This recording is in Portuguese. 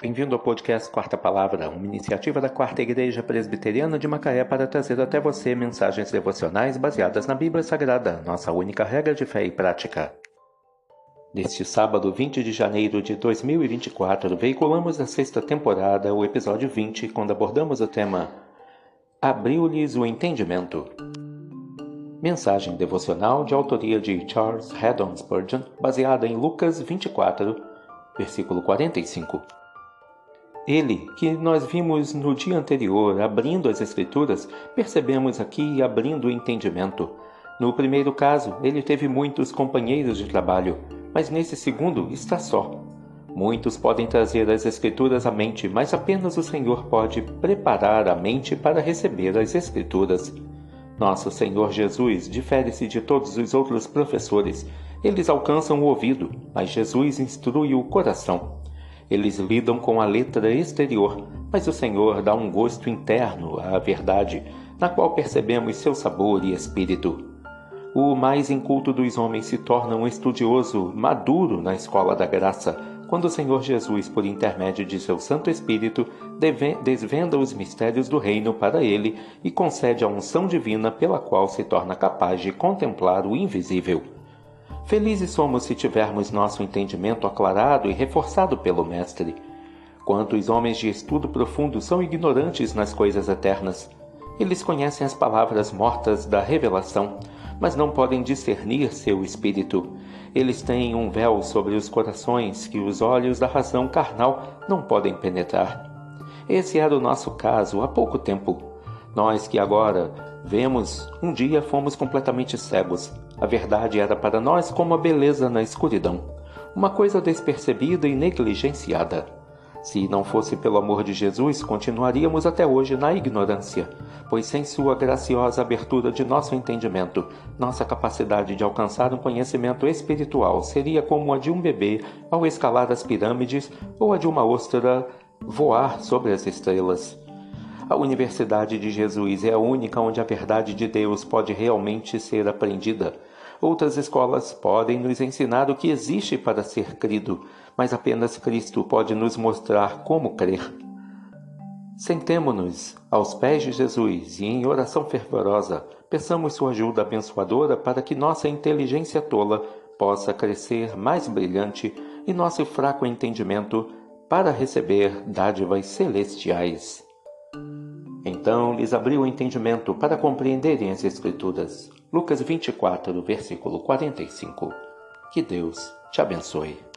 Bem-vindo ao podcast Quarta Palavra, uma iniciativa da Quarta Igreja Presbiteriana de Macaé para trazer até você mensagens devocionais baseadas na Bíblia Sagrada, nossa única regra de fé e prática. Neste sábado, 20 de janeiro de 2024, veiculamos a sexta temporada, o episódio 20, quando abordamos o tema Abriu-lhes o Entendimento. Mensagem devocional de autoria de Charles Haddon Spurgeon, baseada em Lucas 24, versículo 45. Ele, que nós vimos no dia anterior abrindo as Escrituras, percebemos aqui abrindo o entendimento. No primeiro caso, ele teve muitos companheiros de trabalho, mas nesse segundo está só. Muitos podem trazer as Escrituras à mente, mas apenas o Senhor pode preparar a mente para receber as Escrituras. Nosso Senhor Jesus difere-se de todos os outros professores. Eles alcançam o ouvido, mas Jesus instrui o coração. Eles lidam com a letra exterior, mas o Senhor dá um gosto interno à verdade, na qual percebemos seu sabor e espírito. O mais inculto dos homens se torna um estudioso maduro na escola da graça, quando o Senhor Jesus, por intermédio de seu Santo Espírito, desvenda os mistérios do reino para ele e concede a unção divina pela qual se torna capaz de contemplar o invisível. Felizes somos se tivermos nosso entendimento aclarado e reforçado pelo Mestre. Quantos homens de estudo profundo são ignorantes nas coisas eternas? Eles conhecem as palavras mortas da revelação, mas não podem discernir seu espírito. Eles têm um véu sobre os corações que os olhos da razão carnal não podem penetrar. Esse era o nosso caso há pouco tempo. Nós que agora vemos, um dia fomos completamente cegos. A verdade era para nós como a beleza na escuridão, uma coisa despercebida e negligenciada. Se não fosse pelo amor de Jesus, continuaríamos até hoje na ignorância, pois sem sua graciosa abertura de nosso entendimento, nossa capacidade de alcançar um conhecimento espiritual seria como a de um bebê ao escalar as pirâmides ou a de uma ostra voar sobre as estrelas. A Universidade de Jesus é a única onde a verdade de Deus pode realmente ser aprendida. Outras escolas podem nos ensinar o que existe para ser crido, mas apenas Cristo pode nos mostrar como crer. Sentemo-nos aos pés de Jesus e, em oração fervorosa, peçamos sua ajuda abençoadora para que nossa inteligência tola possa crescer mais brilhante e nosso fraco entendimento para receber dádivas celestiais. Então lhes abriu o entendimento para compreenderem as Escrituras. Lucas 24, versículo 45. Que Deus te abençoe.